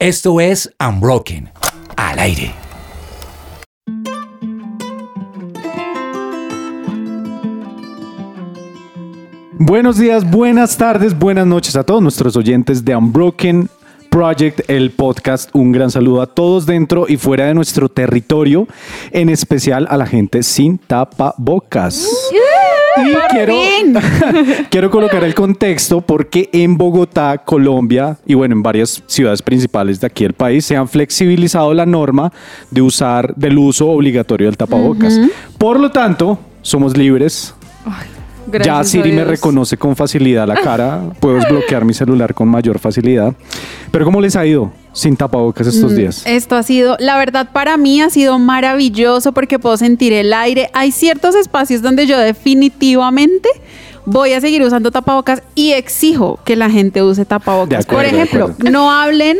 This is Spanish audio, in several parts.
Esto es Unbroken, al aire. Buenos días, buenas tardes, buenas noches a todos nuestros oyentes de Unbroken Project, el podcast. Un gran saludo a todos dentro y fuera de nuestro territorio, en especial a la gente sin tapabocas. Y quiero, quiero colocar el contexto porque en Bogotá, Colombia y bueno, en varias ciudades principales de aquí del país se han flexibilizado la norma de usar del uso obligatorio del tapabocas. Por lo tanto, somos libres. ya Gracias a Siri me reconoce con facilidad la cara, puedo desbloquear mi celular con mayor facilidad. Pero ¿cómo les ha ido sin tapabocas Mm, estos días? Esto ha sido, la verdad para mí ha sido maravilloso porque puedo sentir el aire. Hay ciertos espacios donde yo definitivamente voy a seguir usando tapabocas y exijo que la gente use tapabocas. Acuerdo, Por ejemplo, no hablen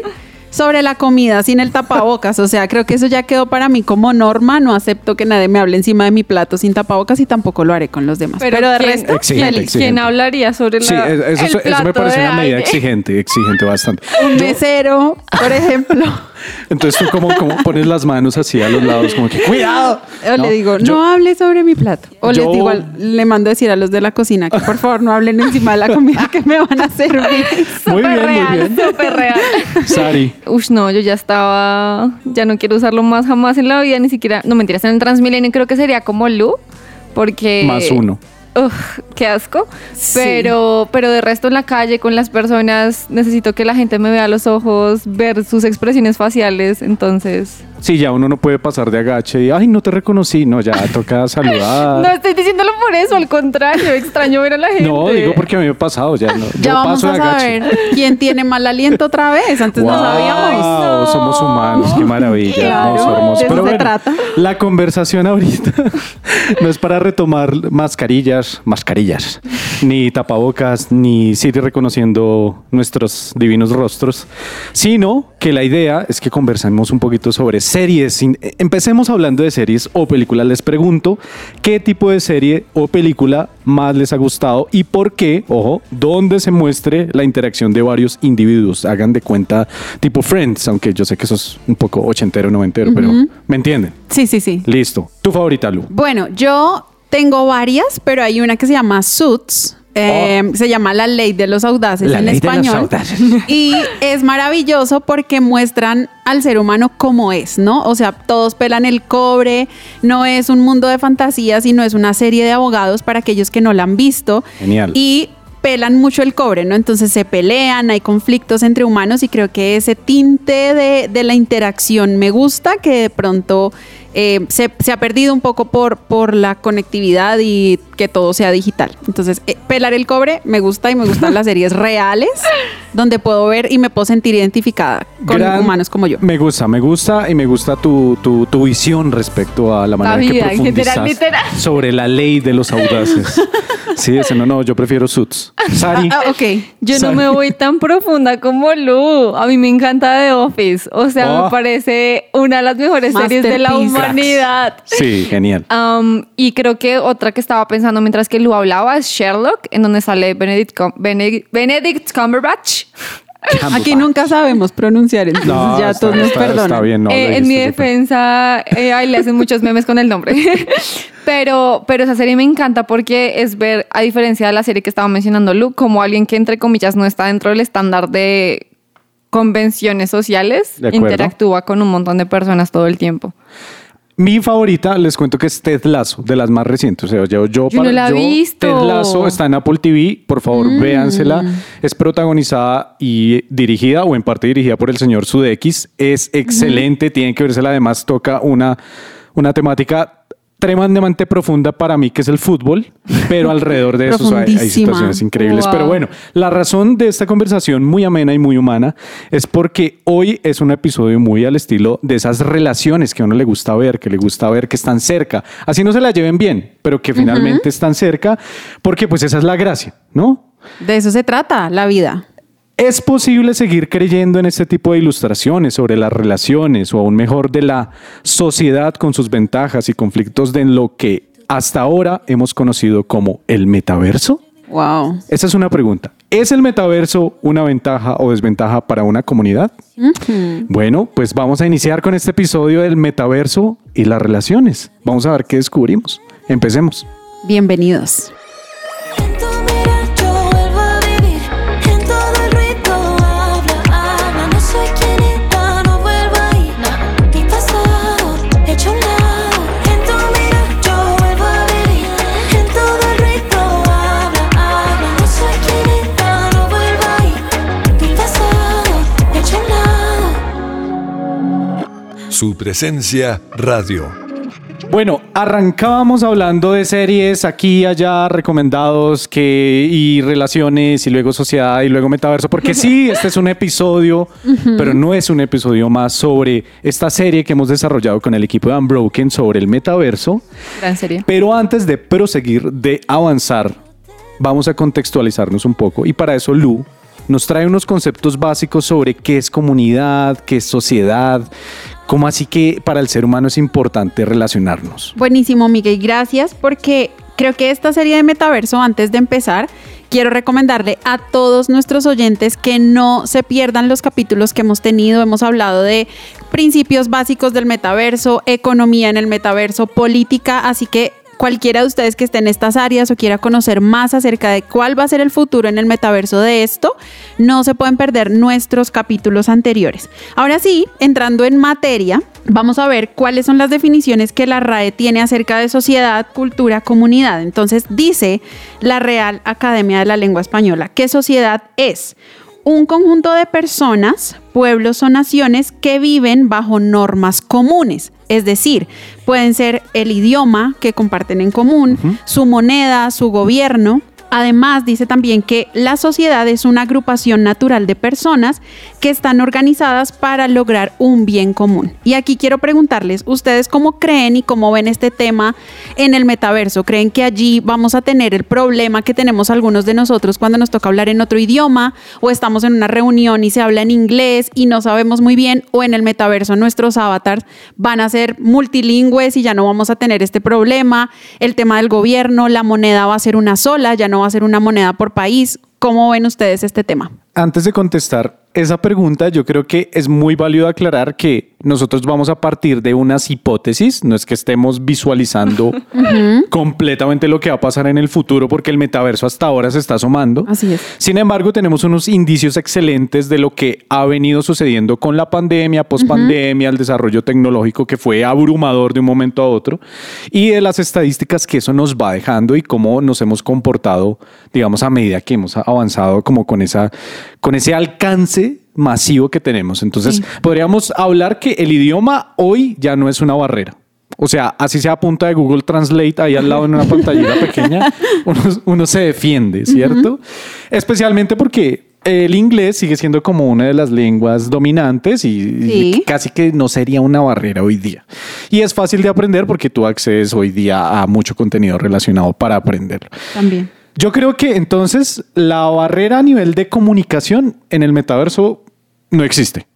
sobre la comida sin el tapabocas. O sea, creo que eso ya quedó para mí como norma. No acepto que nadie me hable encima de mi plato sin tapabocas y tampoco lo haré con los demás. Pero, de ¿quién- resto, Exigente, ¿quién, exigente. quién hablaría sobre la, Sí, es- eso, el eso me plato parece de una medida aire? exigente, exigente bastante. un mesero, por ejemplo. Entonces tú como, como pones las manos así a los lados, como que cuidado. O ¿no? le digo, Yo- no hable sobre mi plato. O yo- les digo, al- le mando a decir a los de la cocina que por favor no hablen encima de la comida que me van a servir. Muy bien, muy real, bien. súper real. Sari, Uy, no, yo ya estaba, ya no quiero usarlo más jamás en la vida, ni siquiera, no mentiras, en el Transmilenio creo que sería como Lu, porque... más uno. Uf, qué asco. Sí. Pero, pero de resto en la calle con las personas necesito que la gente me vea los ojos, ver sus expresiones faciales. Entonces, Sí, ya uno no puede pasar de agache y, ay, no te reconocí. No, ya toca saludar. no estoy diciéndolo por eso, al contrario, extraño ver a la gente. No, digo porque a mí me ha pasado ya. No, Ya vamos paso a de agache. saber quién tiene mal aliento otra vez. Antes no Wow, sabíamos. no. somos humanos, qué maravilla, Claro, hermoso, hermoso. de eso Pero se bueno, trata. la conversación ahorita no es para retomar mascarillas, mascarillas, ni tapabocas, ni Siri reconociendo nuestros divinos rostros, sino que la idea es que conversemos un poquito sobre series. Sin- Empecemos hablando de series o películas. Les pregunto qué tipo de serie o película más les ha gustado y por qué, ojo, dónde se muestre la interacción de varios individuos. Hagan de cuenta tipo Friends, aunque yo sé que eso es un poco ochentero, noventero, pero ¿me entienden? Sí, sí, sí. Listo. Tu favorita, Lu. Bueno, yo tengo varias, pero hay una que se llama Suits. Eh, Se llama La Ley de los Audaces La en Ley de los español. Audaces. Y es maravilloso porque muestran al ser humano como es, ¿no? O sea, todos pelan el cobre, no es un mundo de fantasía, sino es una serie de abogados para aquellos que no la han visto. Genial. Y pelan mucho el cobre, ¿no? Entonces se pelean, hay conflictos entre humanos y creo que ese tinte de, de la interacción me gusta, que de pronto eh, se, se ha perdido un poco por, por la conectividad y que todo sea digital. Entonces, eh, pelar el cobre me gusta y me gustan las series reales, donde puedo ver y me puedo sentir identificada con Gran- humanos como yo. Me gusta, me gusta y me gusta tu, tu, tu visión respecto a la manera que vida, literal, profundizas literal. sobre la ley de los audaces. Sí, ese no, no, yo prefiero Suits. Sari. Ah, ok. Yo Sari. no me voy tan profunda como Lu. A mí me encanta The Office. O sea, Oh. me parece una de las mejores series de la Masterpiece. Humanidad. Sí, genial. Um, y creo que otra que estaba pensando mientras que Lu hablaba es Sherlock, en donde sale Benedict, Cum- Benedict, Benedict Cumberbatch. Aquí nunca sabemos pronunciar, entonces No, ya está- todos nos está- perdonan. Está bien, no. Eh, lo en mi defensa, eh, ay, le hacen muchos memes con el nombre. pero, pero esa serie me encanta porque es ver, a diferencia de la serie que estaba mencionando Lu, como alguien que entre comillas no está dentro del estándar de convenciones sociales, interactúa con un montón de personas todo el tiempo. Mi favorita, les cuento que es Ted Lasso, de las más recientes. O sea, yo, yo, Yo no la he visto. Ted Lasso está en Apple TV, por favor, Mm. véansela. Es protagonizada y dirigida, o en parte dirigida por el señor Sudeikis. Es excelente, tienen que vérsela. Además, toca una, una temática tremendamente profunda para mí, que es el fútbol, pero alrededor de eso hay, situaciones increíbles. Wow. Pero bueno, la razón de esta conversación muy amena y muy humana es porque hoy es un episodio muy al estilo de esas relaciones que a uno le gusta ver, que le gusta ver que están cerca. Así no se la lleven bien, pero que finalmente están cerca, porque pues esa es la gracia, ¿no? De eso se trata la vida. ¿Es posible seguir creyendo en este tipo de ilustraciones sobre las relaciones o aún mejor de la sociedad con sus ventajas y conflictos de lo que hasta ahora hemos conocido como el metaverso? Wow. Esa es una pregunta. ¿Es el metaverso una ventaja o desventaja para una comunidad? Bueno, pues vamos a iniciar con este episodio del metaverso y las relaciones. Vamos a ver qué descubrimos. Empecemos. Bienvenidos. Su presencia radio. Bueno, arrancábamos hablando de series aquí y allá, recomendados que, y relaciones, y luego sociedad, y luego metaverso, porque sí, este es un episodio, pero no es un episodio más sobre esta serie que hemos desarrollado con el equipo de Unbroken sobre el metaverso. Gran serie. Pero antes de proseguir, de avanzar, vamos a contextualizarnos un poco. Y para eso Lu nos trae unos conceptos básicos sobre qué es comunidad, qué es sociedad, cómo así que para el ser humano es importante relacionarnos. Buenísimo, Miguel, gracias, porque creo que esta serie de Metaverso, antes de empezar, quiero recomendarle a todos nuestros oyentes que no se pierdan los capítulos que hemos tenido. Hemos hablado de principios básicos del metaverso, economía en el metaverso, política, así que cualquiera de ustedes que esté en estas áreas o quiera conocer más acerca de cuál va a ser el futuro en el metaverso de esto, no se pueden perder nuestros capítulos anteriores. Ahora sí, entrando en materia, vamos a ver cuáles son las definiciones que la RAE tiene acerca de sociedad, cultura, comunidad. Entonces dice la Real Academia de la Lengua Española que sociedad es un conjunto de personas, pueblos o naciones que viven bajo normas comunes. Es decir, pueden ser el idioma que comparten en común, su moneda, su gobierno. Además, dice también que la sociedad es una agrupación natural de personas que están organizadas para lograr un bien común. Y aquí quiero preguntarles, ¿ustedes cómo creen y cómo ven este tema en el metaverso? ¿Creen que allí vamos a tener el problema que tenemos algunos de nosotros cuando nos toca hablar en otro idioma o estamos en una reunión y se habla en inglés y no sabemos muy bien o en el metaverso nuestros avatars van a ser multilingües y ya no vamos a tener este problema? El tema del gobierno, la moneda va a ser una sola, ya no va a una moneda por país. ¿Cómo ven ustedes este tema? Antes de contestar esa pregunta, yo creo que es muy válido aclarar que nosotros vamos a partir de unas hipótesis, no es que estemos visualizando completamente lo que va a pasar en el futuro, porque el metaverso hasta ahora se está asomando. Así es. Sin embargo, tenemos unos indicios excelentes de lo que ha venido sucediendo con la pandemia, pospandemia, el desarrollo tecnológico que fue abrumador de un momento a otro, y de las estadísticas que eso nos va dejando y cómo nos hemos comportado, digamos, a medida que hemos avanzado como con, esa, con ese alcance masivo que tenemos. Entonces, podríamos hablar que el idioma hoy ya no es una barrera. O sea, así sea a punta de Google Translate ahí al lado en una pantallita pequeña, uno, uno se defiende, ¿cierto? Especialmente porque el inglés sigue siendo como una de las lenguas dominantes y, y casi que no sería una barrera hoy día. Y es fácil de aprender porque tú accedes hoy día a mucho contenido relacionado para aprenderlo. También. Yo creo que entonces la barrera a nivel de comunicación en el metaverso no existe.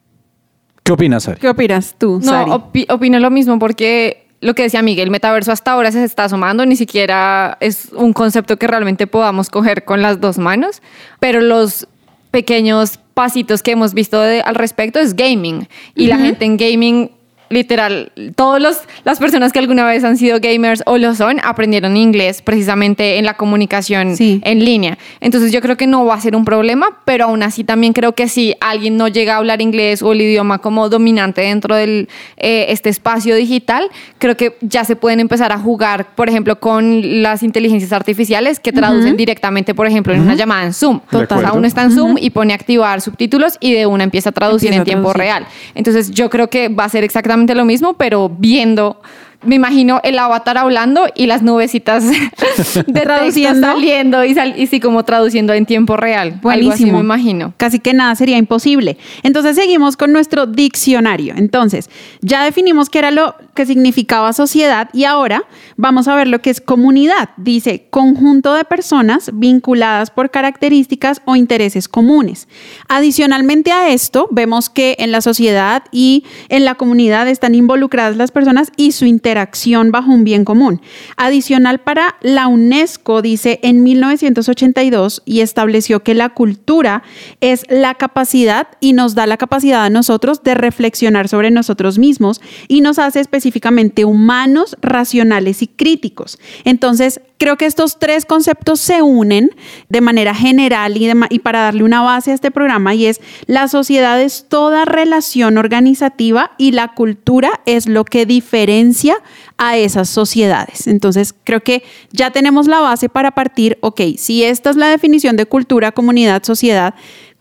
¿Qué opinas, Ari? ¿Qué opinas tú, No, Sari? opi- opino lo mismo porque lo que decía Miguel, el metaverso hasta ahora se está asomando, ni siquiera es un concepto que realmente podamos coger con las dos manos, pero los pequeños pasitos que hemos visto de- al respecto es gaming y la gente en gaming literal, todas las personas que alguna vez han sido gamers o lo son, aprendieron inglés precisamente en la comunicación Sí. en línea. Entonces yo creo que no va a ser un problema, pero aún así también creo que si alguien no llega a hablar inglés o el idioma como dominante dentro de este espacio digital, creo que ya se pueden empezar a jugar, por ejemplo, con las inteligencias artificiales que traducen directamente, por ejemplo, en una llamada en Zoom. Total, uno está en Zoom y pone activar subtítulos y de una empieza a traducir Empieza en a tiempo traducir. real. Entonces yo creo que va a ser exactamente lo mismo, pero viendo, me imagino el avatar hablando y las nubecitas de Traduciendo. saliendo y, sal- y sí como traduciendo en tiempo real. Algo así Buenísimo. me imagino. Casi que nada sería imposible. Entonces seguimos con nuestro diccionario. Entonces, ya definimos qué era lo que significaba sociedad y ahora vamos a ver lo que es comunidad. Dice conjunto de personas vinculadas por características o intereses comunes. Adicionalmente a esto, vemos que en la sociedad y en la comunidad están involucradas las personas y su interés interacción bajo un bien común. Adicional para la UNESCO dice en 1982 y estableció que la cultura es la capacidad y nos da la capacidad a nosotros de reflexionar sobre nosotros mismos y nos hace específicamente humanos, racionales y críticos. Entonces, creo que estos tres conceptos se unen de manera general y, para darle una base a este programa y es la sociedad es toda relación organizativa y la cultura es lo que diferencia a esas sociedades. Entonces, creo que ya tenemos la base para partir, ok, si esta es la definición de cultura, comunidad, sociedad,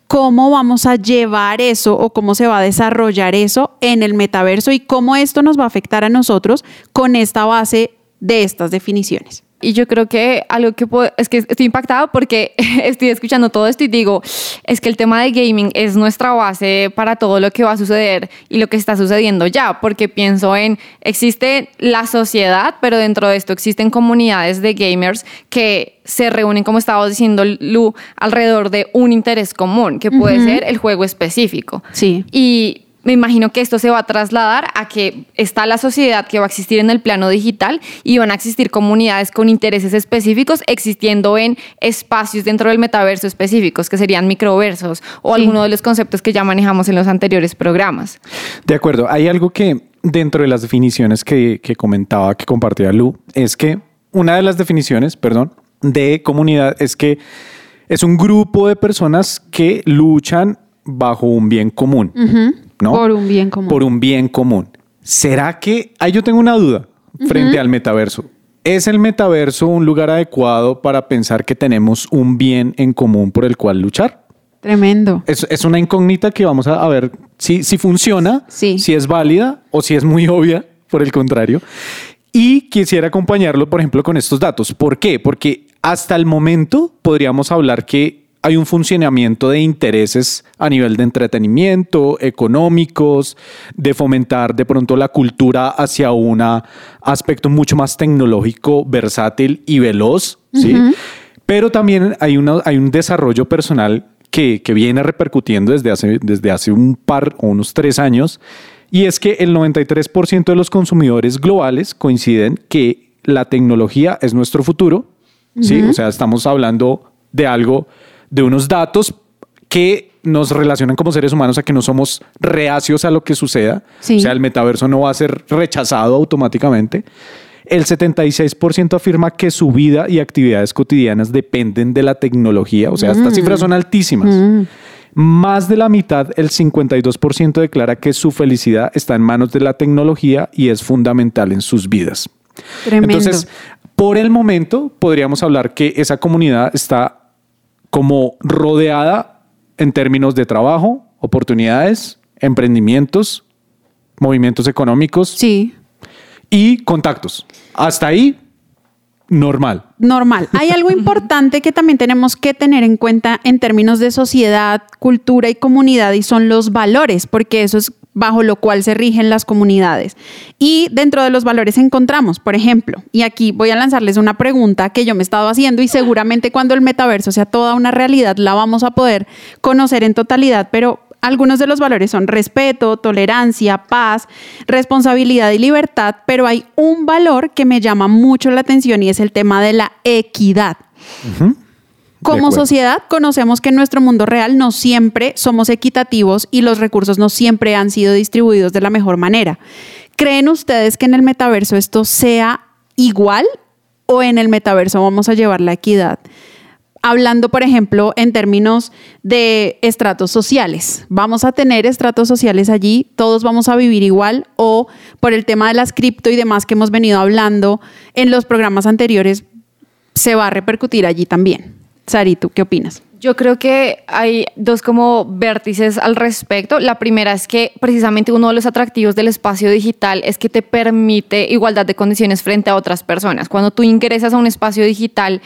cómo vamos a llevar eso o cómo se va a desarrollar eso en el metaverso y cómo esto nos va a afectar a nosotros con esta base de estas definiciones. Y yo creo que algo que puedo, es que estoy impactada porque estoy escuchando todo esto y digo, es que el tema de gaming es nuestra base para todo lo que va a suceder y lo que está sucediendo ya, porque pienso en, existe la sociedad, pero dentro de esto existen comunidades de gamers que se reúnen, como estaba diciendo Lu, alrededor de un interés común, que puede ser el juego específico. Sí. Y me imagino que esto se va a trasladar a que está la sociedad que va a existir en el plano digital y van a existir comunidades con intereses específicos existiendo en espacios dentro del metaverso específicos, que serían microversos o Sí. alguno de los conceptos que ya manejamos en los anteriores programas. De acuerdo, hay algo que dentro de las definiciones que, que comentaba, que compartía Lu, es que una de las definiciones, perdón, de comunidad es que es un grupo de personas que luchan bajo un bien común, ¿no? Por un bien común. Por un bien común. ¿Será que, ahí yo tengo una duda frente al metaverso? ¿Es el metaverso un lugar adecuado para pensar que tenemos un bien en común por el cual luchar? Tremendo. Es, es una incógnita que vamos a, a ver si, si funciona, Sí. si es válida o si es muy obvia, por el contrario. Y quisiera acompañarlo, por ejemplo, con estos datos. ¿Por qué? Porque hasta el momento podríamos hablar que hay un funcionamiento de intereses a nivel de entretenimiento, económicos, de fomentar de pronto la cultura hacia un aspecto mucho más tecnológico, versátil y veloz, ¿sí? Pero también hay, una, hay un desarrollo personal que, que viene repercutiendo desde hace, desde hace un par o unos tres años, y es que el 93% de los consumidores globales coinciden que la tecnología es nuestro futuro, ¿sí? O sea, estamos hablando de algo, de unos datos que nos relacionan como seres humanos a que no somos reacios a lo que suceda. Sí. O sea, el metaverso no va a ser rechazado automáticamente. El 76% afirma que su vida y actividades cotidianas dependen de la tecnología. O sea, estas cifras son altísimas. Más de la mitad, el 52% declara que su felicidad está en manos de la tecnología y es fundamental en sus vidas. Tremendo. Entonces, por el momento, podríamos hablar que esa comunidad está como rodeada en términos de trabajo, oportunidades, emprendimientos, movimientos económicos sí. y contactos. Hasta ahí, normal. normal. Hay algo importante que también tenemos que tener en cuenta en términos de sociedad, cultura y comunidad y son los valores, porque eso es bajo lo cual se rigen las comunidades. Y dentro de los valores encontramos, por ejemplo, y aquí voy a lanzarles una pregunta que yo me he estado haciendo y seguramente cuando el metaverso sea toda una realidad la vamos a poder conocer en totalidad, pero algunos de los valores son respeto, tolerancia, paz, responsabilidad y libertad, pero hay un valor que me llama mucho la atención y es el tema de la equidad. Como sociedad conocemos que en nuestro mundo real no siempre somos equitativos y los recursos no siempre han sido distribuidos de la mejor manera. ¿Creen ustedes que en el metaverso esto sea igual o en el metaverso vamos a llevar la equidad? Hablando, por ejemplo, en términos de estratos sociales. ¿Vamos a tener estratos sociales allí? ¿Todos vamos a vivir igual? ¿O por el tema de las cripto y demás que hemos venido hablando en los programas anteriores, se va a repercutir allí también? Sari, ¿tú qué opinas? Yo creo que hay dos como vértices al respecto. La primera es que precisamente uno de los atractivos del espacio digital es que te permite igualdad de condiciones frente a otras personas. Cuando tú ingresas a un espacio digital,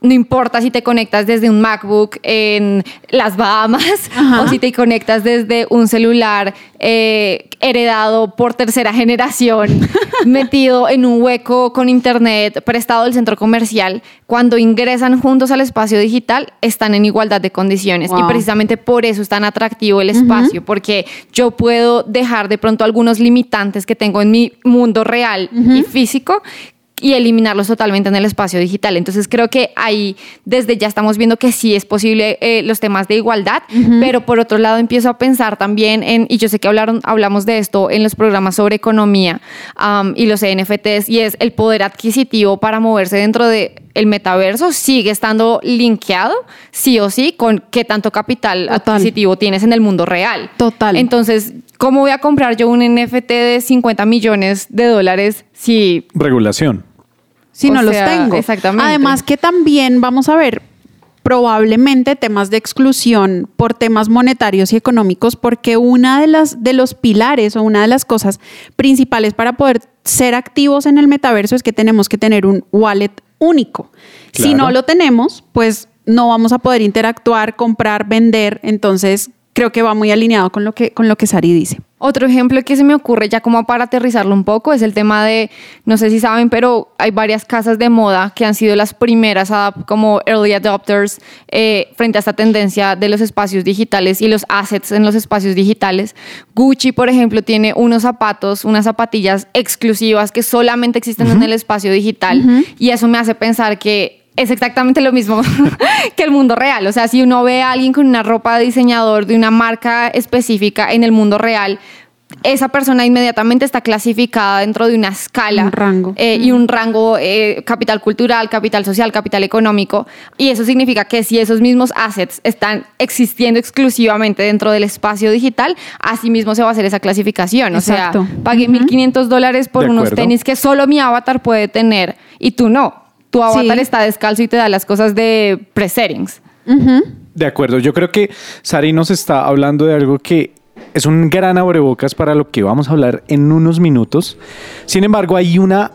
no importa si te conectas desde un MacBook en las Bahamas Ajá. o si te conectas desde un celular eh, heredado por tercera generación, metido en un hueco con internet prestado del centro comercial, cuando ingresan juntos al espacio digital, están en igualdad de condiciones. Y precisamente por eso es tan atractivo el espacio, porque yo puedo dejar de pronto algunos limitantes que tengo en mi mundo real y físico y eliminarlos totalmente en el espacio digital. Entonces creo que ahí desde ya estamos viendo que sí es posible eh, los temas de igualdad, pero por otro lado empiezo a pensar también en, y yo sé que hablaron, hablamos de esto en los programas sobre economía y los NFTs, y es el poder adquisitivo para moverse dentro de el metaverso sigue estando linkeado sí o sí con qué tanto capital Total. adquisitivo tienes en el mundo real. Total. Entonces, ¿cómo voy a comprar yo un NFT de 50 millones de dólares si Regulación. Si O no sea, los tengo. exactamente. Además que también vamos a ver probablemente temas de exclusión por temas monetarios y económicos porque una de las de los pilares o una de las cosas principales para poder ser activos en el metaverso es que tenemos que tener un wallet único. Si no lo tenemos, pues no vamos a poder interactuar, comprar, vender, entonces creo que va muy alineado con lo que con lo que Sari dice. Otro ejemplo que se me ocurre ya como para aterrizarlo un poco es el tema de, no sé si saben, pero hay varias casas de moda que han sido las primeras como early adopters eh, frente a esta tendencia de los espacios digitales y los assets en los espacios digitales. Gucci, por ejemplo, tiene unos zapatos, unas zapatillas exclusivas que solamente existen en el espacio digital y eso me hace pensar que es exactamente lo mismo que el mundo real. O sea, si uno ve a alguien con una ropa de diseñador de una marca específica en el mundo real, esa persona inmediatamente está clasificada dentro de una escala Un rango. eh, y un rango eh, capital cultural, capital social, capital económico. Y eso significa que si esos mismos assets están existiendo exclusivamente dentro del espacio digital, así mismo se va a hacer esa clasificación. O Exacto. sea, pagué 1.500 dólares por De unos acuerdo. tenis que solo mi avatar puede tener y tú no. Tu avatar Sí. está descalzo y te da las cosas de pre-settings. De acuerdo, yo creo que Sari nos está hablando de algo que es un gran abrebocas para lo que vamos a hablar en unos minutos. Sin embargo, hay una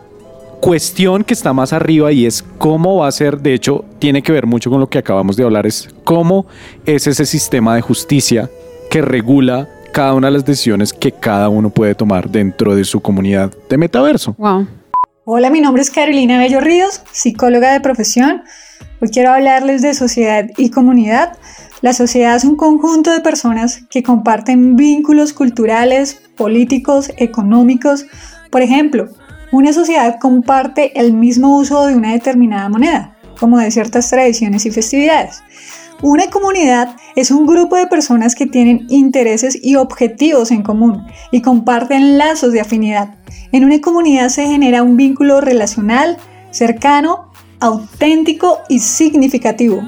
cuestión que está más arriba y es cómo va a ser, de hecho, tiene que ver mucho con lo que acabamos de hablar, es cómo es ese sistema de justicia que regula cada una de las decisiones que cada uno puede tomar dentro de su comunidad de metaverso. Wow. Hola, mi nombre es Carolina Bello Ríos, psicóloga de profesión. Hoy quiero hablarles de sociedad y comunidad. La sociedad es un conjunto de personas que comparten vínculos culturales, políticos, económicos. Por ejemplo, una sociedad comparte el mismo uso de una determinada moneda, como de ciertas tradiciones y festividades. Una comunidad es un grupo de personas que tienen intereses y objetivos en común y comparten lazos de afinidad. En una comunidad se genera un vínculo relacional, cercano, auténtico y significativo.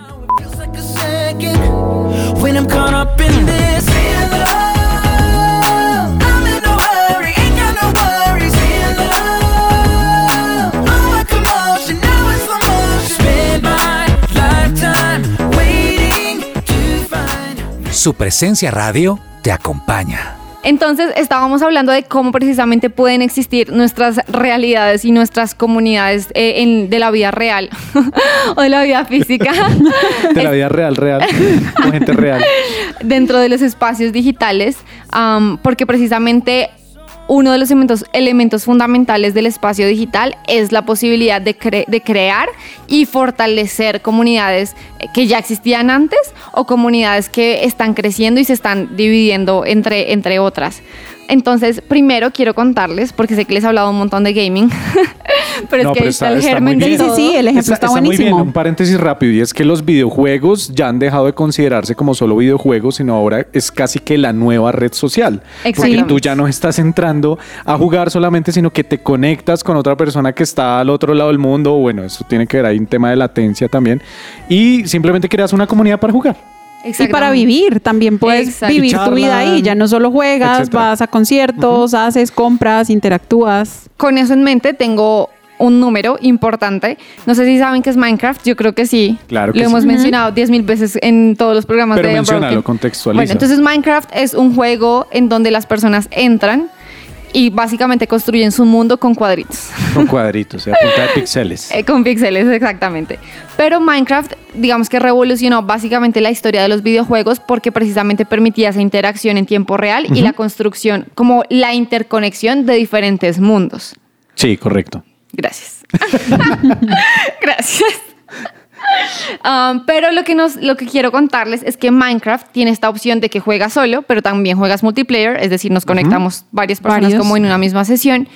Su presencia radio te acompaña. Entonces estábamos hablando de cómo precisamente pueden existir nuestras realidades y nuestras comunidades eh, en- de la vida real o de la vida física De la vida real, real, con gente real. dentro de los espacios digitales, porque precisamente uno de los elementos, fundamentales del espacio digital es la posibilidad de, de crear y fortalecer comunidades que ya existían antes o comunidades que están creciendo y se están dividiendo entre, entre otras. Entonces, primero quiero contarles, porque sé que les he hablado un montón de gaming, pero No, es que pero ahí está- está el está germen muy de bien. Sí, sí, el ejemplo está, muy bien. Un paréntesis rápido y es que los videojuegos ya han dejado de considerarse como solo videojuegos, sino ahora es casi que la nueva red social. Porque tú ya no estás entrando a jugar solamente, sino que te conectas con otra persona que está al otro lado del mundo. Bueno, eso tiene que ver ahí un tema de latencia también. Y simplemente creas una comunidad para jugar. Y para vivir, también puedes Exacto. vivir tu vida ahí. Ya no solo juegas, etcétera. vas a conciertos, haces compras, interactúas. Con eso en mente tengo un número importante. No sé si saben qué es Minecraft, yo creo que sí. Claro que Lo sí. hemos mencionado 10 mil veces en todos los programas Pero de Unbroken. contextualiza. Bueno, entonces Minecraft es un juego en donde las personas entran y básicamente construyen su mundo con cuadritos. Con cuadritos, a punta de píxeles. Eh, con píxeles, exactamente. Pero Minecraft, digamos que revolucionó básicamente la historia de los videojuegos porque precisamente permitía esa interacción en tiempo real y la construcción, como la interconexión de diferentes mundos. Sí, correcto. Gracias. Gracias. Um, pero lo que, nos, lo que quiero contarles es que Minecraft tiene esta opción de que juegas solo, pero también juegas multiplayer, es decir, nos conectamos varias personas Varios. como en una misma sesión.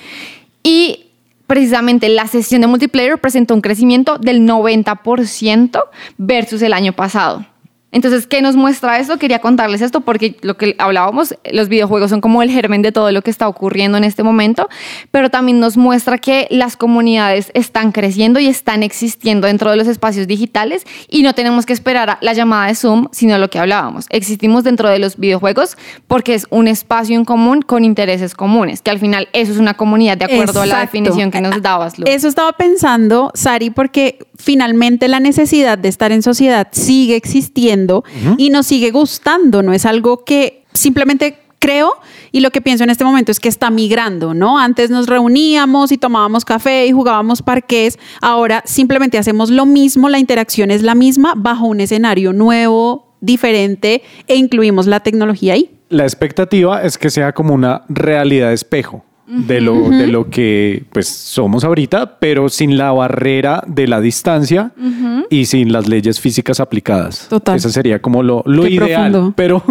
Y precisamente la sesión de multiplayer presentó un crecimiento del 90% versus el año pasado. Entonces, ¿qué nos muestra esto? Quería contarles esto porque lo que hablábamos, los videojuegos son como el germen de todo lo que está ocurriendo en este momento, pero también nos muestra que las comunidades están creciendo y están existiendo dentro de los espacios digitales y no tenemos que esperar a la llamada de Zoom, sino lo que hablábamos. Existimos dentro de los videojuegos porque es un espacio en común con intereses comunes, que al final eso es una comunidad de acuerdo a la Exacto. definición que nos dabas, Lu. Eso estaba pensando, Sari, porque finalmente la necesidad de estar en sociedad sigue existiendo y nos sigue gustando, no es algo que simplemente creo y lo que pienso en este momento es que está migrando, ¿no? Antes nos reuníamos y tomábamos café y jugábamos parques, ahora simplemente hacemos lo mismo, la interacción es la misma bajo un escenario nuevo, diferente e incluimos la tecnología ahí. La expectativa es que sea como una realidad espejo de lo, de lo que pues somos ahorita, pero sin la barrera de la distancia y sin las leyes físicas aplicadas. Total. Eso sería como lo, lo Qué ideal. profundo. Pero,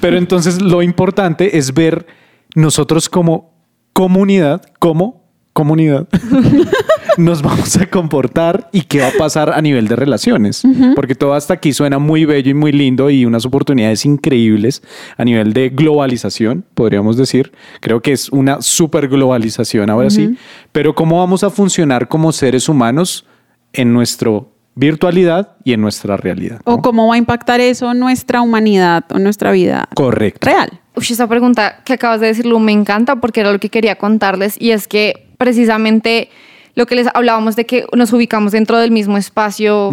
pero entonces lo importante es ver nosotros como comunidad, como comunidad, nos vamos a comportar y qué va a pasar a nivel de relaciones. Porque todo hasta aquí suena muy bello y muy lindo y unas oportunidades increíbles a nivel de globalización, podríamos decir. Creo que es una super globalización ahora sí. Pero cómo vamos a funcionar como seres humanos en nuestra virtualidad y en nuestra realidad. O cómo va a impactar eso nuestra humanidad o nuestra vida Correcto. real. Uy, esa pregunta que acabas de decir, Lu, me encanta porque era lo que quería contarles y es que precisamente lo que les hablábamos de que nos ubicamos dentro del mismo espacio,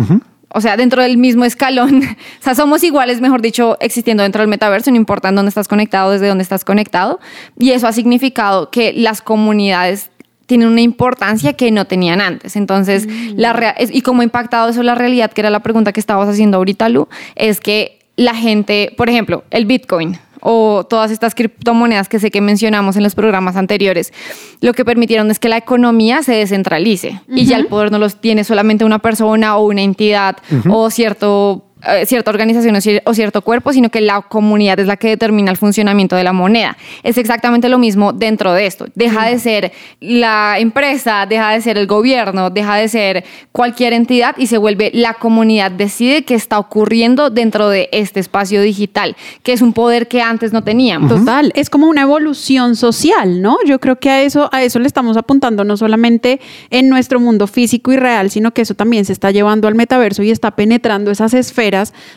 o sea, dentro del mismo escalón, o sea, somos iguales, mejor dicho, existiendo dentro del metaverso, no importa en dónde estás conectado, desde dónde estás conectado, y eso ha significado que las comunidades tienen una importancia que no tenían antes. Entonces, la rea- es- y cómo ha impactado eso la realidad, que era la pregunta que estabas haciendo ahorita, Lu, es que la gente, por ejemplo, el Bitcoin o todas estas criptomonedas que sé que mencionamos en los programas anteriores, lo que permitieron es que la economía se descentralice. Y ya el poder no los tiene solamente una persona o una entidad o cierto cierta organización o cierto cuerpo, sino que la comunidad es la que determina el funcionamiento de la moneda. Es exactamente lo mismo dentro de esto. Deja de ser la empresa, deja de ser el gobierno, deja de ser cualquier entidad y se vuelve la comunidad decide qué está ocurriendo dentro de este espacio digital, que es un poder que antes no teníamos. Total, es como una evolución social, ¿no? Yo creo que a eso, a eso le estamos apuntando no solamente en nuestro mundo físico y real, sino que eso también se está llevando al metaverso y está penetrando esas esferas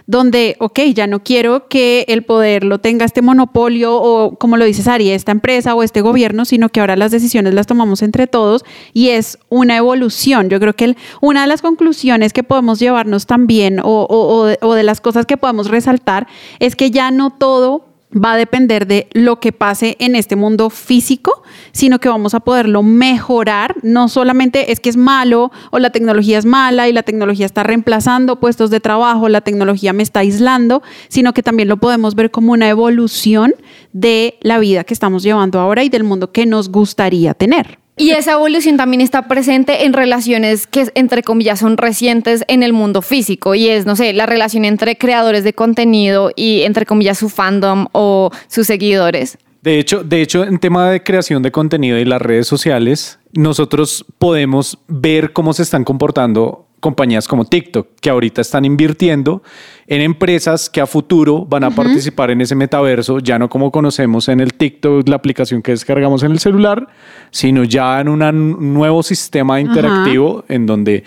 donde, ok, ya no quiero que el poder lo tenga este monopolio o, como lo dice Sari, esta empresa o este gobierno, sino que ahora las decisiones las tomamos entre todos y es una evolución. Yo creo que una de las conclusiones que podemos llevarnos también o, o- o de las cosas que podemos resaltar es que ya no todo va a depender de lo que pase en este mundo físico, sino que vamos a poderlo mejorar. No solamente es que es malo o la tecnología es mala y la tecnología está reemplazando puestos de trabajo, la tecnología me está aislando, sino que también lo podemos ver como una evolución de la vida que estamos llevando ahora y del mundo que nos gustaría tener. Y esa evolución también está presente en relaciones que, entre comillas, son recientes en el mundo físico. Y es, no sé, la relación entre creadores de contenido y, entre comillas, su fandom o sus seguidores. De hecho, de hecho, en tema de creación de contenido y las redes sociales, nosotros podemos ver cómo se están comportando compañías como TikTok, que ahorita están invirtiendo en empresas que a futuro van a participar en ese metaverso, ya no como conocemos en el TikTok, la aplicación que descargamos en el celular, sino ya en una- un nuevo sistema interactivo en donde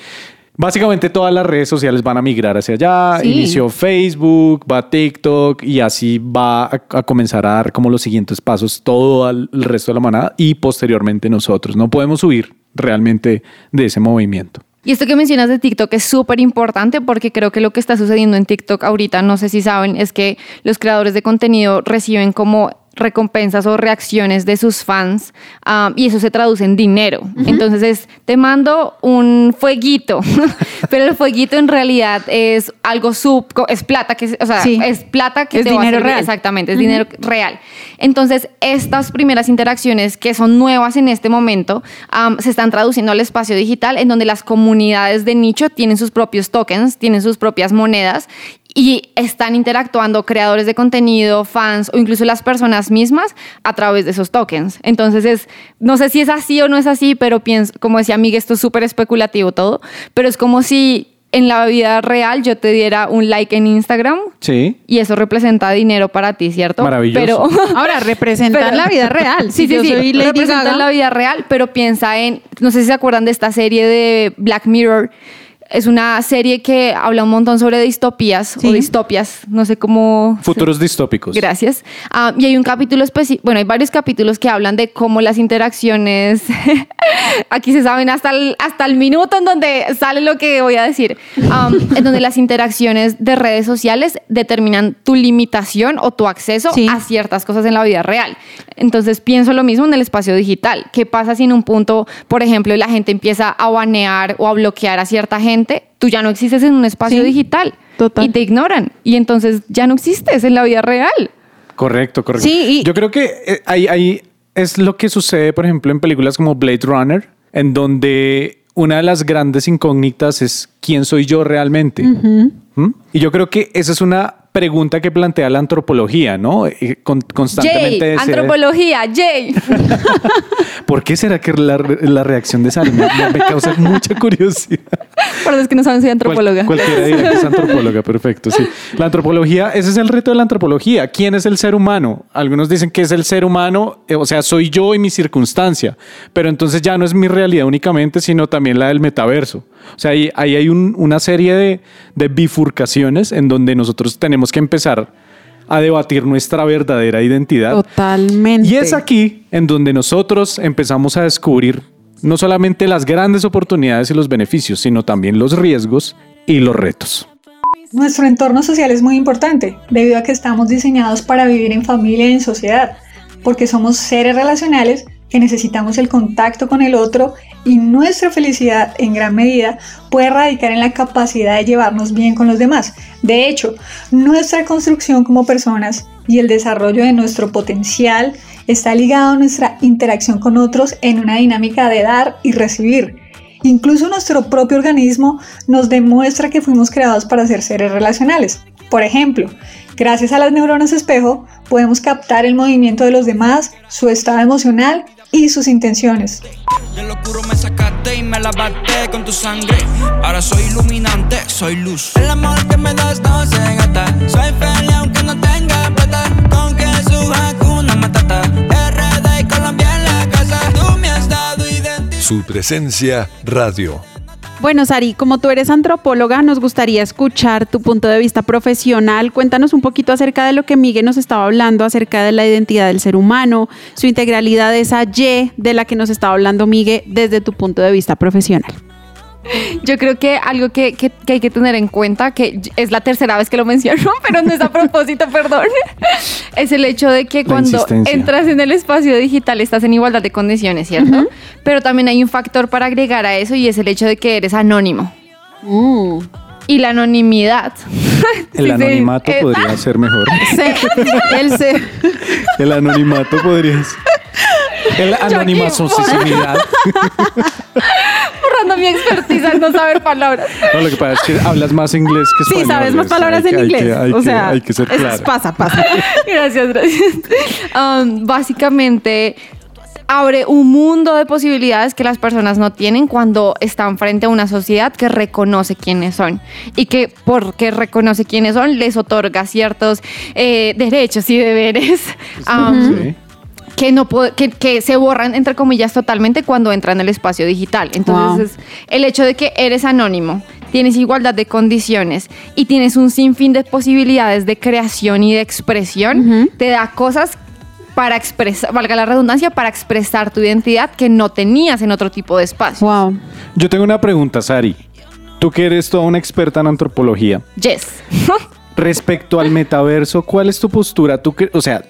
Básicamente todas las redes sociales van a migrar hacia allá. Sí. Inició Facebook, va TikTok y así va a, a comenzar a dar como los siguientes pasos todo el resto de la manada y posteriormente nosotros. No podemos huir realmente de ese movimiento. Y esto que mencionas de TikTok es súper importante porque creo que lo que está sucediendo en TikTok ahorita, no sé si saben, es que los creadores de contenido reciben como recompensas o reacciones de sus fans ah, y eso se traduce en dinero. Entonces es, te mando un fueguito, pero el fueguito en realidad es algo sub, es plata, que, o sea, Sí. es plata que Es te va a dinero real. Exactamente, es dinero real. Entonces, estas primeras interacciones que son nuevas en este momento am, se están traduciendo al espacio digital en donde las comunidades de nicho tienen sus propios tokens, tienen sus propias monedas y están interactuando creadores de contenido, fans o incluso las personas mismas a través de esos tokens. Entonces es, no sé si es así o no es así, pero pienso, como decía Miguel, esto es súper especulativo todo, pero es como si en la vida real yo te diera un like en Instagram Sí. y eso representa dinero para ti, ¿cierto? Maravilloso. Pero Ahora, representan la vida real. Sí, sí, yo sí. soy Lady representa Gaga, la vida real, pero piensa en, no sé si se acuerdan de esta serie de Black Mirror. Es una serie que habla un montón sobre distopías Sí. o distopias, no sé cómo. Futuros distópicos. Gracias. Ah, y hay un capítulo específico, bueno, hay varios capítulos que hablan de cómo las interacciones, aquí se saben hasta el, hasta el minuto en donde sale lo que voy a decir, Am, en donde las interacciones de redes sociales determinan tu limitación o tu acceso Sí. a ciertas cosas en la vida real. Entonces pienso lo mismo en el espacio digital. ¿Qué pasa si en un punto, por ejemplo, la gente empieza a banear o a bloquear a cierta gente? Tú ya no existes en un espacio Sí. digital. Total. Y te ignoran. Y entonces ya no existes en la vida real. Correcto, correcto. Sí, y- Yo creo que eh, ahí, ahí es lo que sucede, por ejemplo, en películas como Blade Runner, en donde una de las grandes incógnitas es quién soy yo realmente. ¿Mm? Y yo creo que esa es una pregunta que plantea la antropología, ¿no? Eh, con- constantemente. Jay, antropología, Jay. ¿Por qué será que la, la reacción de Sara me, causa mucha curiosidad? Para los que no saben, soy antropóloga. Cual- cualquiera dirá que es antropóloga, perfecto, sí. La antropología, ese es el reto de la antropología. ¿Quién es el ser humano? Algunos dicen que es el ser humano, eh, o sea, soy yo y mi circunstancia, pero entonces ya no es mi realidad únicamente, sino también la del metaverso. O sea, ahí, ahí hay un- una serie de, de bifurcaciones en donde nosotros tenemos que empezar a debatir nuestra verdadera identidad. Totalmente. Y es aquí en donde nosotros empezamos a descubrir no solamente las grandes oportunidades y los beneficios, sino también los riesgos y los retos. Nuestro entorno social es muy importante, debido a que estamos diseñados para vivir en familia y en sociedad, porque somos seres relacionales que necesitamos el contacto con el otro y nuestra felicidad en gran medida puede radicar en la capacidad de llevarnos bien con los demás. De hecho, nuestra construcción como personas y el desarrollo de nuestro potencial está ligado a nuestra interacción con otros en una dinámica de dar y recibir. Incluso nuestro propio organismo nos demuestra que fuimos creados para ser seres relacionales. Por ejemplo, gracias a las neuronas espejo podemos captar el movimiento de los demás, su estado emocional y sus intenciones. De lo oscuro me sacaste y me lavaste con tu sangre. Ahora soy iluminante, soy luz. El amor que me das no se gasta. Soy feliz aunque no tenga plata. Con Jesús Hakuna Matata. RD y Colombia en la casa. Tú me has dado identidad. Su presencia radio. Bueno, Sari, como tú eres antropóloga, nos gustaría escuchar tu punto de vista profesional. Cuéntanos un poquito acerca de lo que Miguel nos estaba hablando, acerca de la identidad del ser humano, su integralidad, esa Y de la que nos estaba hablando Miguel desde tu punto de vista profesional. Yo creo que algo que, que- que hay que tener en cuenta, que es la tercera vez que lo menciono, pero no es a propósito, perdón, es el hecho de que La cuando entras en el espacio digital estás en igualdad de condiciones, ¿cierto? Pero también hay un factor para agregar a eso y es el hecho de que eres anónimo. Mm. Y la anonimidad. El Sí, sí, anonimato eh, podría ser mejor. El ser- El anonimato podría ser. El anonimasosidad. Borrando mi expertise al no saber palabras. No, lo que pasa es que hablas más inglés que Sí, español. sabes más palabras hay en que- hay que- inglés. hay o que- sea, hay que ser claro. pasa, pasa. Gracias, gracias. Um, básicamente abre un mundo de posibilidades que las personas no tienen cuando están frente a una sociedad que reconoce quiénes son y que porque reconoce quiénes son les otorga ciertos eh, derechos y deberes um, Sí. Que no que, que se borran entre comillas totalmente cuando entran al espacio digital. Entonces, es el hecho de que eres anónimo, tienes igualdad de condiciones y tienes un sinfín de posibilidades de creación y de expresión, te da cosas para expresar, valga la redundancia, para expresar tu identidad que no tenías en otro tipo de espacio. Wow. Yo tengo una pregunta, Sari. Tú que eres toda una experta en antropología. Yes. Respecto al metaverso, ¿cuál es tu postura? Tú que, o sea,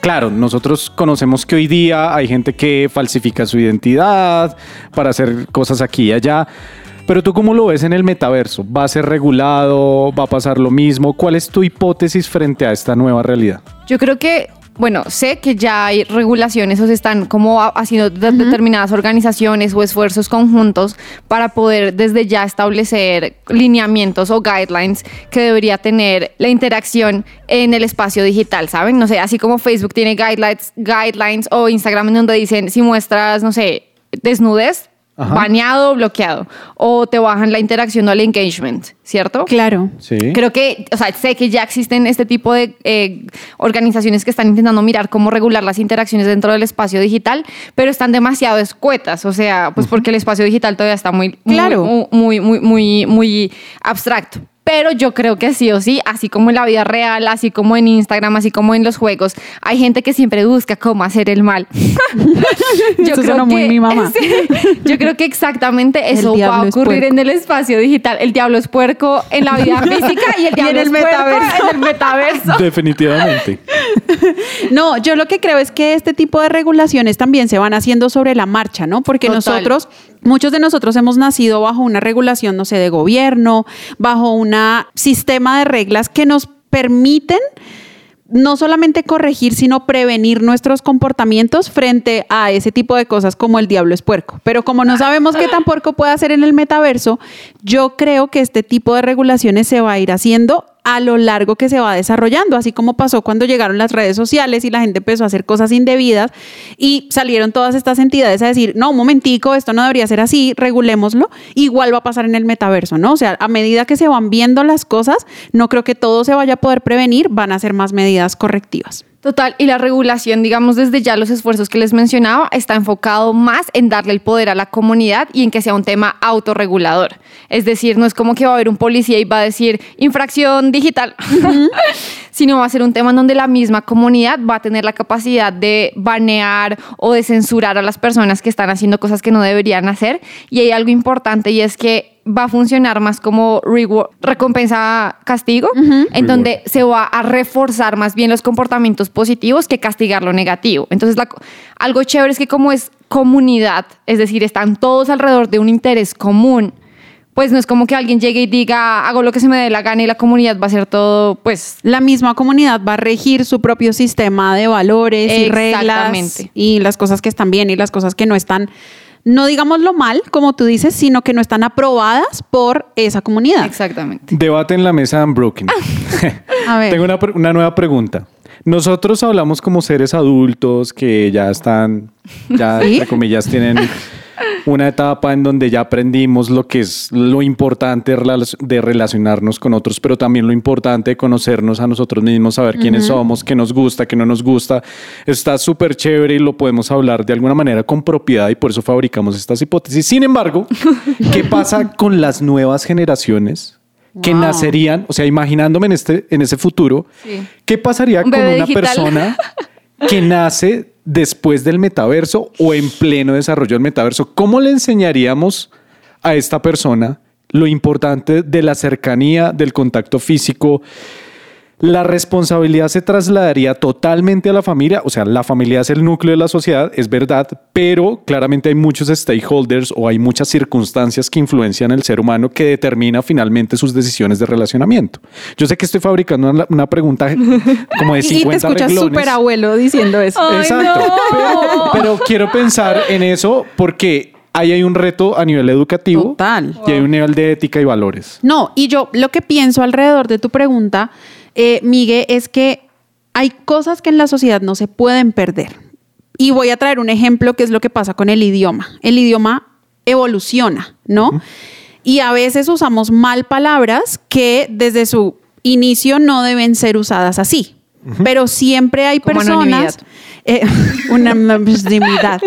claro, nosotros conocemos que hoy día hay gente que falsifica su identidad para hacer cosas aquí y allá. Pero tú cómo lo ves en el metaverso? ¿Va a ser regulado? ¿Va a pasar lo mismo? ¿Cuál es tu hipótesis frente a esta nueva realidad? Yo creo que, bueno, sé que ya hay regulaciones o se están como ha- haciendo de- determinadas organizaciones o esfuerzos conjuntos para poder desde ya establecer lineamientos o guidelines que debería tener la interacción en el espacio digital, ¿saben? No sé, así como Facebook tiene guidelines, guidelines o Instagram en donde dicen si muestras, no sé, desnudez, Ajá. baneado o bloqueado, o te bajan la interacción o el engagement, ¿cierto? Claro. Sí. Creo que, o sea, sé que ya existen este tipo de eh, organizaciones que están intentando mirar cómo regular las interacciones dentro del espacio digital, pero están demasiado escuetas, o sea, pues porque el espacio digital todavía está muy, muy- Claro. muy, muy, muy, muy abstracto. Pero yo creo que sí o sí, así como en la vida real, así como en Instagram, así como en los juegos, hay gente que siempre busca cómo hacer el mal. Eso sonó muy mi mamá. sí, yo creo que exactamente eso va diablo a es ocurrir en el espacio digital. El diablo es puerco en la vida física y el Y en diablo el es puerco metaverso. en el metaverso. Definitivamente. No, yo lo que creo es que este tipo de regulaciones también se van haciendo sobre la marcha, ¿no? Porque Total. nosotros, muchos de nosotros hemos nacido bajo una regulación, no sé, de gobierno, bajo un sistema de reglas que nos permiten no solamente corregir, sino prevenir nuestros comportamientos frente a ese tipo de cosas como el diablo es puerco. Pero como no sabemos qué tan puerco puede hacer en el metaverso, yo creo que este tipo de regulaciones se va a ir haciendo a lo largo que se va desarrollando, así como pasó cuando llegaron las redes sociales y la gente empezó a hacer cosas indebidas y salieron todas estas entidades a decir, no, un momentico, esto no debería ser así, regulémoslo. Igual va a pasar en el metaverso, ¿no? O sea, a medida que se van viendo las cosas, no creo que todo se vaya a poder prevenir, van a ser más medidas correctivas. Total, y la regulación, digamos, desde ya los esfuerzos que les mencionaba, está enfocado más en darle el poder a la comunidad y en que sea un tema autorregulador. Es decir, no es como que va a haber un policía y va a decir infracción digital, sino va a ser un tema en donde la misma comunidad va a tener la capacidad de banear o de censurar a las personas que están haciendo cosas que no deberían hacer. Y hay algo importante y es que va a funcionar más como reward- recompensa-castigo, en donde se va a reforzar más bien los comportamientos positivos que castigar lo negativo. Entonces, la algo chévere es que como es comunidad, es decir, están todos alrededor de un interés común, pues no es como que alguien llegue y diga, hago lo que se me dé la gana y la comunidad va a hacer todo, pues... La misma comunidad va a regir su propio sistema de valores y reglas Exactamente. y las cosas que están bien y las cosas que no están, no digamos lo mal, como tú dices, sino que no están aprobadas por esa comunidad. Exactamente. Debate en la mesa de Unbroken. A ver. Tengo una, pre- una nueva pregunta. Nosotros hablamos como seres adultos que ya están, ya ¿Sí? entre comillas, tienen una etapa en donde ya aprendimos lo que es lo importante de rela- de relacionarnos con otros, pero también lo importante de conocernos a nosotros mismos, saber quiénes somos, qué nos gusta, qué no nos gusta. Está súper chévere y lo podemos hablar de alguna manera con propiedad y por eso fabricamos estas hipótesis. Sin embargo, ¿qué pasa con las nuevas generaciones? que Wow. nacerían, o sea, imaginándome en este en ese futuro, Sí. ¿qué pasaría Un con una digital. persona que nace después del metaverso o en pleno desarrollo del metaverso? ¿Cómo le enseñaríamos a esta persona lo importante de la cercanía, del contacto físico? La responsabilidad se trasladaría totalmente a la familia, o sea, la familia es el núcleo de la sociedad, es verdad, pero claramente hay muchos stakeholders o hay muchas circunstancias que influencian al ser humano que determina finalmente sus decisiones de relacionamiento. Yo sé que estoy fabricando una, una pregunta como de 50 Y te escuchas súper abuelo diciendo eso. Exacto. no. Pero, pero quiero pensar en eso porque ahí hay un reto a nivel educativo Total. y hay un nivel de ética y valores. No, y yo lo que pienso alrededor de tu pregunta, eh, Miguel, es que hay cosas que en la sociedad no se pueden perder. Y voy a traer un ejemplo que es lo que pasa con el idioma. El idioma evoluciona, ¿no? Y a veces usamos mal palabras que desde su inicio no deben ser usadas así. Pero siempre hay Como personas... eh. Unanimidad.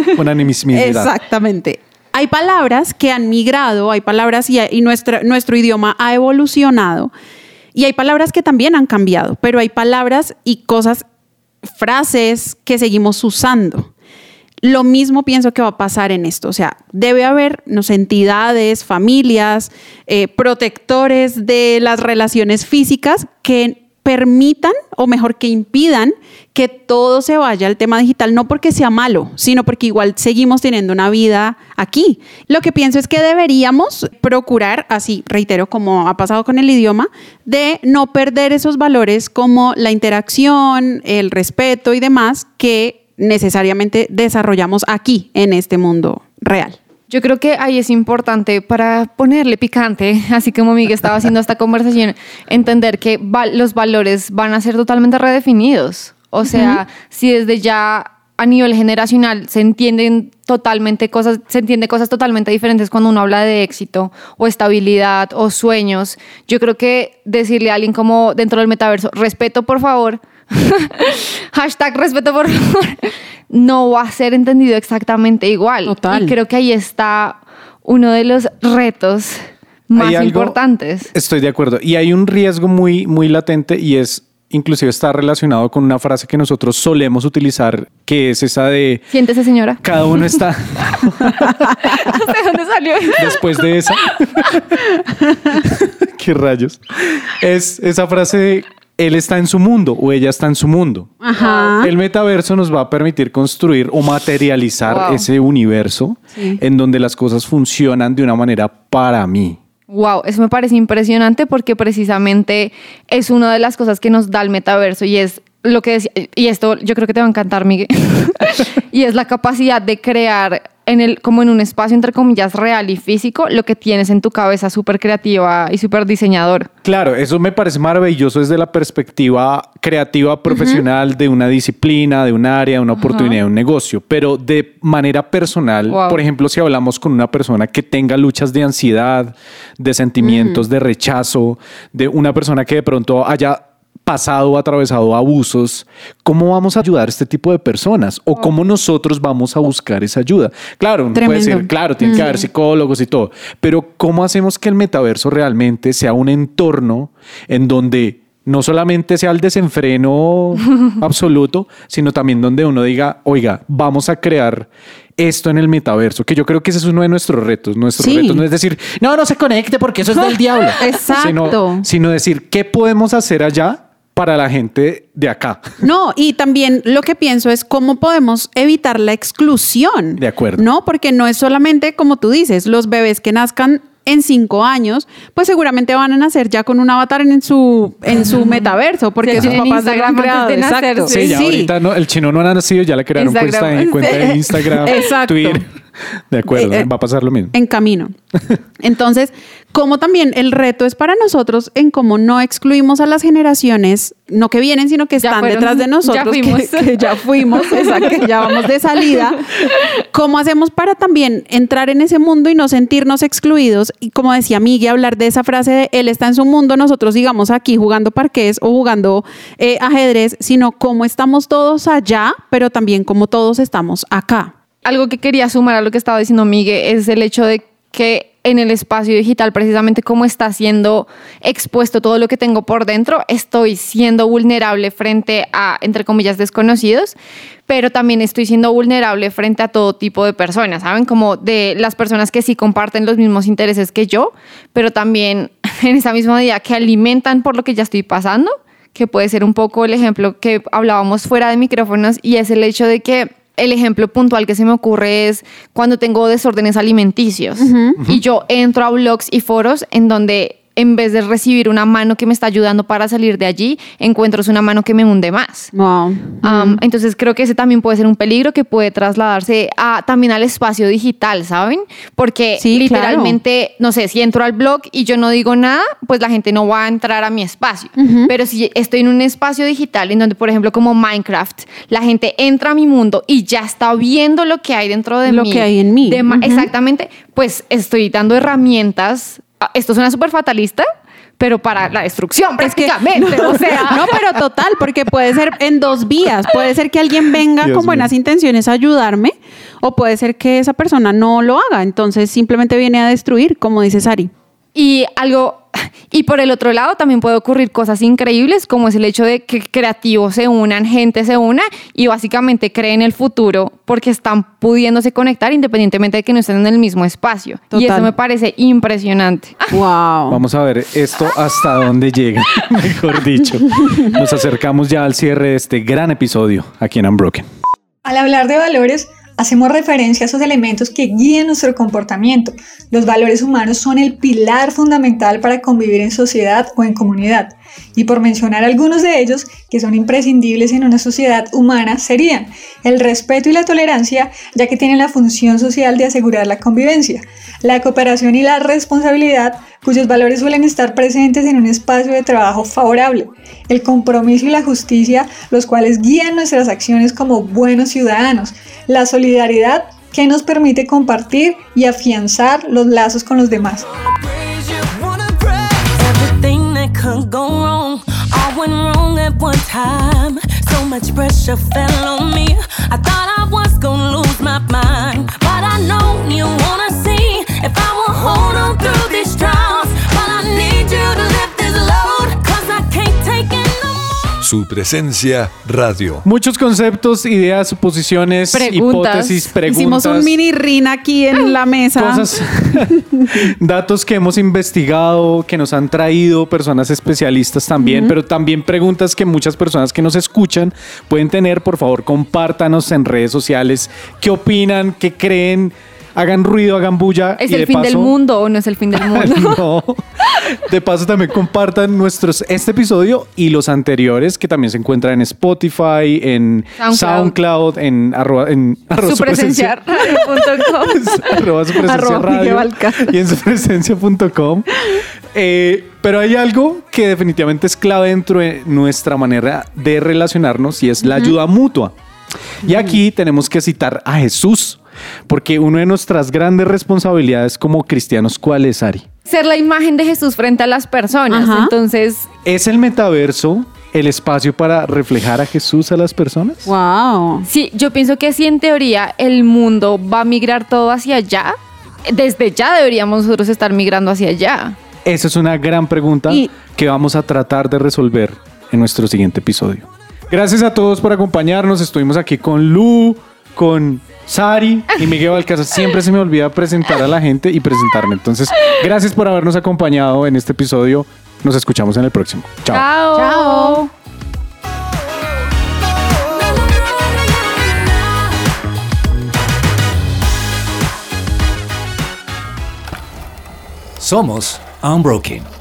Exactamente. Hay palabras que han migrado, hay palabras y, y nuestra- nuestro idioma ha evolucionado y hay palabras que también han cambiado, pero hay palabras y cosas, frases que seguimos usando. Lo mismo pienso que va a pasar en esto. O sea, debe haber no entidades, familias, eh, protectores de las relaciones físicas que permitan, o mejor que impidan, que todo se vaya al tema digital, no porque sea malo, sino porque igual seguimos teniendo una vida aquí. Lo que pienso es que deberíamos procurar, así reitero, como ha pasado con el idioma, de no perder esos valores como la interacción, el respeto y demás que necesariamente desarrollamos aquí en este mundo real. Yo creo que ahí es importante para ponerle picante, así como Miguel estaba haciendo esta conversación, entender que va- los valores van a ser totalmente redefinidos. O sea, si desde ya a nivel generacional se entienden totalmente cosas, se entiende cosas totalmente diferentes cuando uno habla de éxito o estabilidad o sueños. Yo creo que decirle a alguien como dentro del metaverso, respeto por favor, hashtag respeto por favor, no va a ser entendido exactamente igual. Total. Y creo que ahí está uno de los retos más algo- importantes. Estoy de acuerdo. Y hay un riesgo muy, muy latente y es, inclusive está relacionado con una frase que nosotros solemos utilizar, que es esa de Siéntese, señora. cada uno está ¿De dónde salió después de esa. ¿Qué rayos? Es esa frase de él está en su mundo o ella está en su mundo. Ajá. El metaverso nos va a permitir construir o materializar Wow. ese universo Sí. en donde las cosas funcionan de una manera para mí. Wow, eso me parece impresionante porque precisamente es una de las cosas que nos da el metaverso y es lo que decía, y esto yo creo que te va a encantar, Miguel, y es la capacidad de crear en el, como en un espacio entre comillas real y físico lo que tienes en tu cabeza súper creativa y súper diseñador. Claro, eso me parece maravilloso desde la perspectiva creativa profesional de una disciplina, de un área, de una oportunidad, de un negocio, pero de manera personal, Wow. por ejemplo, si hablamos con una persona que tenga luchas de ansiedad, de sentimientos de rechazo, de una persona que de pronto haya pasado o atravesado abusos, ¿cómo vamos a ayudar a este tipo de personas? ¿O cómo nosotros vamos a buscar esa ayuda? Claro, uno puede decir, claro, tiene que haber psicólogos y todo, pero ¿cómo hacemos que el metaverso realmente sea un entorno en donde no solamente sea el desenfreno absoluto, sino también donde uno diga, oiga, vamos a crear esto en el metaverso, que yo creo que ese es uno de nuestros retos. Nuestros Sí. retos no es decir, no, no se conecte porque eso es del diablo. Exacto. Sino, sino decir, ¿qué podemos hacer allá para la gente de acá? No, y también lo que pienso es cómo podemos evitar la exclusión. De acuerdo. No, porque no es solamente, como tú dices, los bebés que nazcan en cinco años, pues seguramente van a nacer ya con un avatar en su, en su metaverso, porque Ya sus papás ya lo han Instagram creado. Exacto. Sí, ya ahorita no, el chino no ha nacido, ya le crearon cuenta, Instagram. en cuenta de Instagram, Exacto. Twitter. De acuerdo, Eh, eh, va a pasar lo mismo. en camino. Entonces, como también el reto es para nosotros en cómo no excluimos a las generaciones, no que vienen, sino que Ya están fueron, detrás de ya nosotros, que- fuimos. Que, ya fuimos, exacto, que ya vamos de salida. ¿Cómo hacemos para también entrar en ese mundo y no sentirnos excluidos? Y como decía Miguel, hablar de esa frase de él está en su mundo, nosotros sigamos aquí jugando parqués o jugando eh, ajedrez, sino cómo estamos todos allá, pero también cómo todos estamos acá. Algo que quería sumar a lo que estaba diciendo Miguel es el hecho de que en el espacio digital, precisamente como está siendo expuesto todo lo que tengo por dentro, estoy siendo vulnerable frente a, entre comillas, desconocidos, pero también estoy siendo vulnerable frente a todo tipo de personas, ¿saben? Como de las personas que sí comparten los mismos intereses que yo, pero también en esa misma medida que alimentan por lo que ya estoy pasando, que puede ser un poco el ejemplo que hablábamos fuera de micrófonos, y es el hecho de que el ejemplo puntual que se me ocurre es cuando tengo desórdenes alimenticios y yo entro a blogs y foros en donde en vez de recibir una mano que me está ayudando para salir de allí, encuentro una mano que me hunde más. Wow. Um, entonces creo que ese también puede ser un peligro que puede trasladarse a, también al espacio digital, ¿saben? Porque Sí, literalmente, no sé, si entro al blog y yo no digo nada, pues la gente no va a entrar a mi espacio. Pero si estoy en un espacio digital en donde, por ejemplo, como Minecraft, la gente entra a mi mundo y ya está viendo lo que hay dentro de Lo mí. que hay en mí. de. Exactamente, pues estoy dando herramientas. Ah, Esto suena súper fatalista, pero para la destrucción Es que- prácticamente. o sea, No, pero total, porque puede ser en dos vías. Puede ser que alguien venga Dios con buenas mío. intenciones a ayudarme, o puede ser que esa persona no lo haga. Entonces simplemente viene a destruir, como dice Sari. Y algo, y por el otro lado también puede ocurrir cosas increíbles, como es el hecho de que creativos se unan, gente se una y básicamente creen el futuro porque están pudiéndose conectar independientemente de que no estén en el mismo espacio. Y eso me parece impresionante. Wow. Vamos a ver esto hasta dónde llega, mejor dicho. Nos acercamos ya al cierre de este gran episodio aquí en Unbroken. Al hablar de valores, hacemos referencia a esos elementos que guían nuestro comportamiento. Los valores humanos son el pilar fundamental para convivir en sociedad o en comunidad. Y por mencionar algunos de ellos que son imprescindibles en una sociedad humana serían el respeto y la tolerancia, ya que tienen la función social de asegurar la convivencia, la cooperación y la responsabilidad, cuyos valores suelen estar presentes en un espacio de trabajo favorable, el compromiso y la justicia, los cuales guían nuestras acciones como buenos ciudadanos, la solidaridad que nos permite compartir y afianzar los lazos con los demás. Could go wrong. All went wrong at one time. So much pressure fell on me. I thought I was gonna lose my mind, but I know you wanna see if I will hold on through this trials. Su presencia radio. Muchos conceptos, ideas, suposiciones, Preguntas. hipótesis, preguntas. Hicimos un mini rin aquí en la mesa. cosas, datos que hemos investigado, que nos han traído personas especialistas también, pero también preguntas que muchas personas que nos escuchan pueden tener. Por favor, compártanos en redes sociales qué opinan, qué creen, hagan ruido, hagan bulla. ¿Es y el de fin del mundo o no es el fin del mundo? no. De paso también compartan nuestros este episodio y los anteriores que también se encuentran en Spotify, en SoundCloud. SoundCloud, en arroba, en arroba Su presencia. arroba su presencia Arroba Miguel radio Alcázar. y en supresencia.com. Eh, pero hay algo que definitivamente es clave dentro de nuestra manera de relacionarnos y es la ayuda mutua. Y aquí tenemos que citar a Jesús, porque una de nuestras grandes responsabilidades como cristianos, ¿cuál es, Ari? Ser la imagen de Jesús frente a las personas. Ajá. Entonces, ¿Es el metaverso el espacio para reflejar a Jesús a las personas? Wow. Sí, yo pienso que si en teoría el mundo va a migrar todo hacia allá, desde ya deberíamos nosotros estar migrando hacia allá. Esa es una gran pregunta Y- que vamos a tratar de resolver en nuestro siguiente episodio. Gracias a todos por acompañarnos. Estuvimos aquí con Lu, con Sari y Miguel Alcázar. Siempre se me olvida presentar a la gente y presentarme. Entonces, gracias por habernos acompañado en este episodio. Nos escuchamos en el próximo. Chao. Chao. Chao. Somos Unbroken.